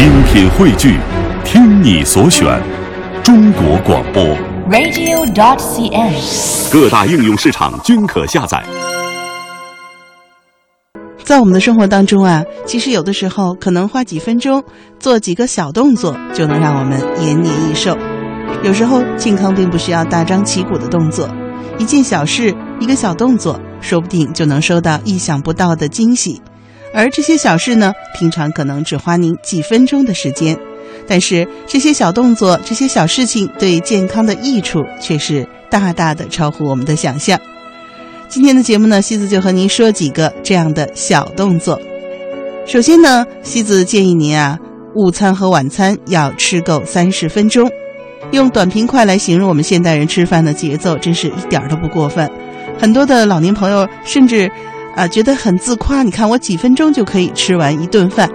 精品汇聚，听你所选，中国广播。radio.dot.cn，。各大应用市场均可下载。在我们的生活当中啊，其实有的时候可能花几分钟做几个小动作，就能让我们延年益寿。有时候健康并不需要大张旗鼓的动作，一件小事，一个小动作，说不定就能收到意想不到的惊喜。而这些小事呢，平常可能只花您几分钟的时间，但是这些小动作、这些小事情对健康的益处却是大大的超乎我们的想象。今天的节目呢，西子就和您说几个这样的小动作。首先呢，西子建议您啊，午餐和晚餐要吃够三十分钟。用短平快来形容我们现代人吃饭的节奏，真是一点儿都不过分。很多的老年朋友甚至啊觉得很自夸，你看我几分钟就可以吃完一顿饭。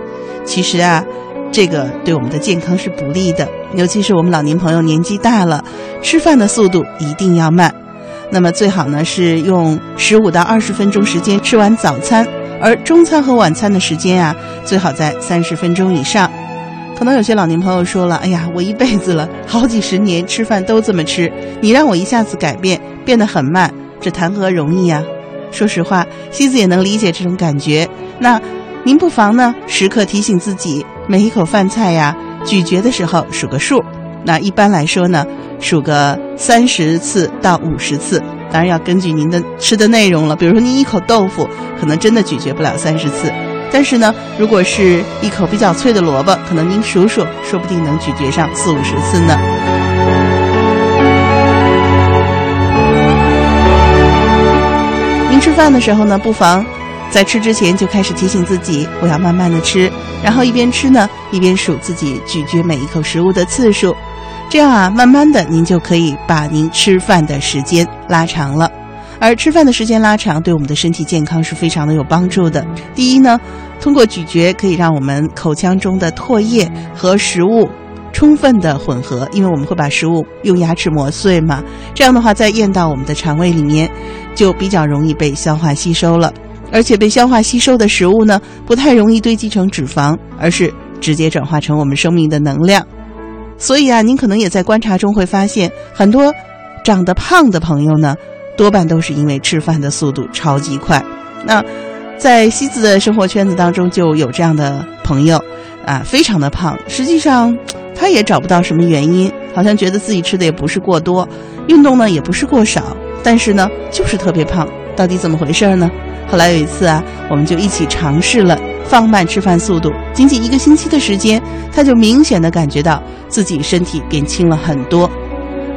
其实啊，这个对我们的健康是不利的，尤其是我们老年朋友年纪大了，吃饭的速度一定要慢。那么最好呢是用十五到二十分钟时间吃完早餐，而中餐和晚餐的时间啊，最好在三十分钟以上。可能有些老年朋友说了：“哎呀，我一辈子了，好几十年吃饭都这么吃，你让我一下子改变，变得很慢，这谈何容易呀？”说实话，西子也能理解这种感觉。那您不妨呢，时刻提醒自己，每一口饭菜呀，咀嚼的时候数个数。那一般来说呢，数个三十次到五十次，当然要根据您的吃的内容了。比如说，您一口豆腐，可能真的咀嚼不了三十次。但是呢，如果是一口比较脆的萝卜，可能您数数，说不定能咀嚼上四五十次呢。吃饭的时候呢，不妨在吃之前就开始提醒自己，我要慢慢的吃，然后一边吃呢，一边数自己咀嚼每一口食物的次数，这样啊，慢慢的您就可以把您吃饭的时间拉长了。而吃饭的时间拉长，对我们的身体健康是非常的有帮助的。第一呢，通过咀嚼可以让我们口腔中的唾液和食物充分的混合，因为我们会把食物用牙齿磨碎嘛，这样的话再咽到我们的肠胃里面，就比较容易被消化吸收了。而且被消化吸收的食物呢，不太容易堆积成脂肪，而是直接转化成我们生命的能量。所以啊，您可能也在观察中会发现，很多长得胖的朋友呢。多半都是因为吃饭的速度超级快。那在西子的生活圈子当中，就有这样的朋友啊，非常的胖。实际上，他也找不到什么原因，好像觉得自己吃的也不是过多，运动呢也不是过少，但是呢就是特别胖。到底怎么回事呢？后来有一次啊，我们就一起尝试了放慢吃饭速度，仅仅一个星期的时间，他就明显的感觉到自己身体变轻了很多，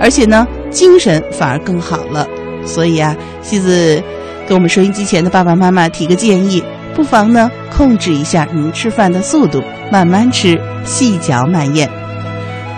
而且呢精神反而更好了。所以啊，西子给我们收音机前的爸爸妈妈提个建议，不妨呢控制一下您吃饭的速度，慢慢吃，细嚼慢咽。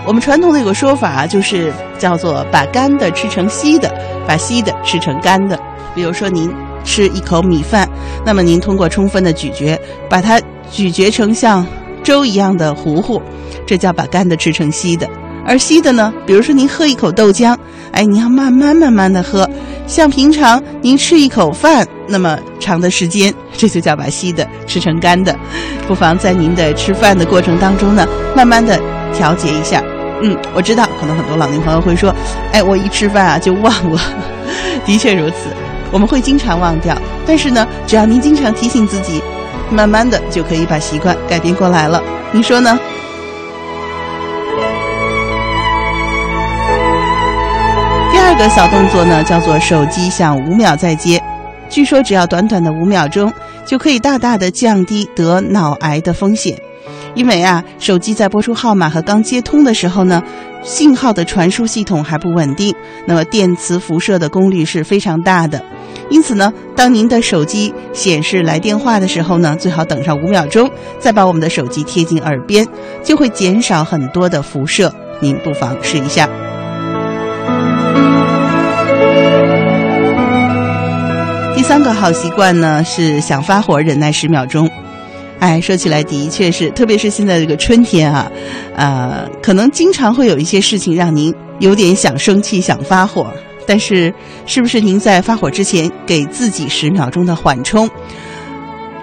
我们传统的有个说法，就是叫做把干的吃成稀的，把稀的吃成干的。比如说您吃一口米饭，那么您通过充分的咀嚼，把它咀嚼成像粥一样的糊糊，这叫把干的吃成稀的。而稀的呢，比如说您喝一口豆浆，哎，你要慢慢慢慢的喝，像平常您吃一口饭那么长的时间，这就叫把稀的吃成干的。不妨在您的吃饭的过程当中呢，慢慢的调节一下。嗯，我知道，可能很多老年朋友会说，哎，我一吃饭啊就忘了。的确如此，我们会经常忘掉，但是呢，只要您经常提醒自己，慢慢的就可以把习惯改变过来了。你说呢？第二个小动作呢，叫做手机响五秒再接。据说只要短短的五秒钟，就可以大大的降低得脑癌的风险。因为啊，手机在拨出号码和刚接通的时候呢，信号的传输系统还不稳定，那么电磁辐射的功率是非常大的。因此呢，当您的手机显示来电话的时候呢，最好等上五秒钟，再把我们的手机贴近耳边，就会减少很多的辐射。您不妨试一下。第三个好习惯呢是想发火忍耐十秒钟。哎，说起来的确是，特别是现在这个春天啊，呃，可能经常会有一些事情让您有点想生气、想发火。但是，是不是您在发火之前给自己十秒钟的缓冲，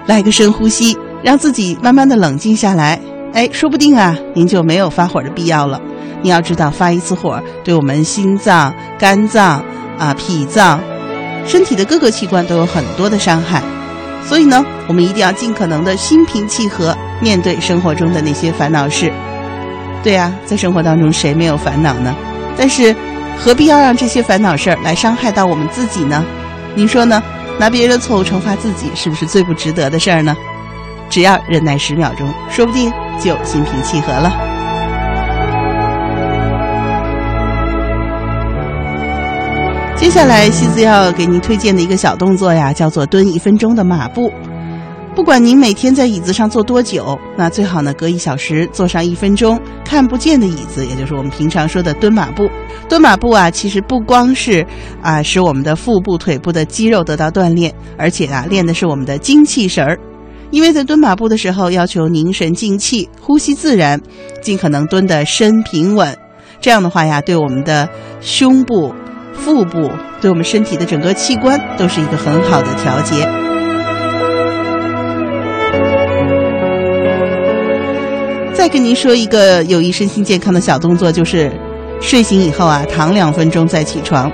来个深呼吸，让自己慢慢的冷静下来，哎，说不定啊，您就没有发火的必要了。你要知道，发一次火对我们心脏、肝脏啊、脾脏、身体的各个器官都有很多的伤害。所以呢，我们一定要尽可能的心平气和面对生活中的那些烦恼事。对呀，在生活当中谁没有烦恼呢？但是何必要让这些烦恼事儿来伤害到我们自己呢？您说呢？拿别人的错误惩罚自己，是不是最不值得的事儿呢？只要忍耐十秒钟，说不定就心平气和了。接下来，西子要给您推荐的一个小动作呀，叫做蹲一分钟的马步。不管您每天在椅子上坐多久，那最好呢隔一小时坐上一分钟看不见的椅子，也就是我们平常说的蹲马步。蹲马步啊，其实不光是啊使我们的腹部、腿部的肌肉得到锻炼，而且啊练的是我们的精气神儿。因为在蹲马步的时候，要求凝神静气，呼吸自然，尽可能蹲得身平稳。这样的话呀，对我们的胸部。腹部对我们身体的整个器官都是一个很好的调节。再跟您说一个有益身心健康的小动作，就是睡醒以后啊，躺两分钟再起床。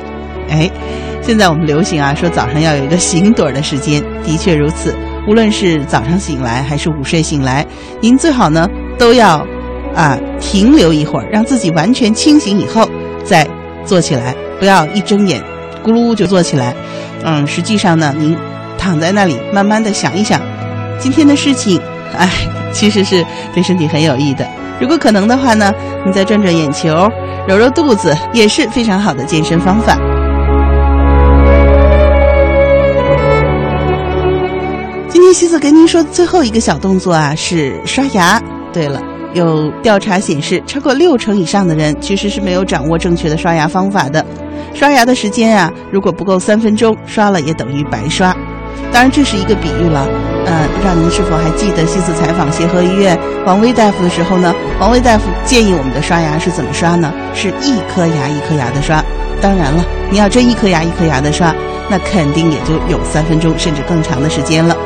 哎，现在我们流行啊，说早上要有一个醒盹的时间，的确如此。无论是早上醒来还是午睡醒来，您最好呢都要啊停留一会儿，让自己完全清醒以后再坐起来。不要一睁眼，咕噜就坐起来。嗯，实际上呢，您躺在那里，慢慢的想一想今天的事情，哎，其实是对身体很有益的。如果可能的话呢，你再转转眼球，揉揉肚子，也是非常好的健身方法。今天西子跟您说的最后一个小动作啊，是刷牙。对了。有调查显示，超过六成以上的人其实是没有掌握正确的刷牙方法的。刷牙的时间啊，如果不够三分钟，刷了也等于白刷。当然，这是一个比喻了。嗯，不知道您是否还记得西子采访协和医院王威大夫的时候呢？王威大夫建议我们的刷牙是怎么刷呢？是一颗牙一颗牙的刷。当然了，你要真一颗牙一颗牙的刷，那肯定也就有三分钟甚至更长的时间了。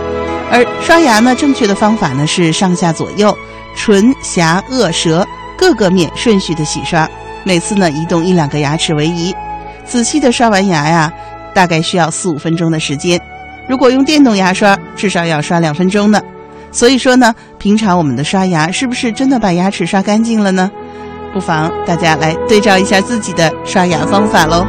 而刷牙呢，正确的方法呢是上下左右。唇、颊、颚、舌各个面顺序的洗刷，每次呢移动一两个牙齿为宜。仔细的刷完牙呀，大概需要四五分钟的时间。如果用电动牙刷，至少要刷两分钟呢。所以说呢，平常我们的刷牙是不是真的把牙齿刷干净了呢？不妨大家来对照一下自己的刷牙方法喽。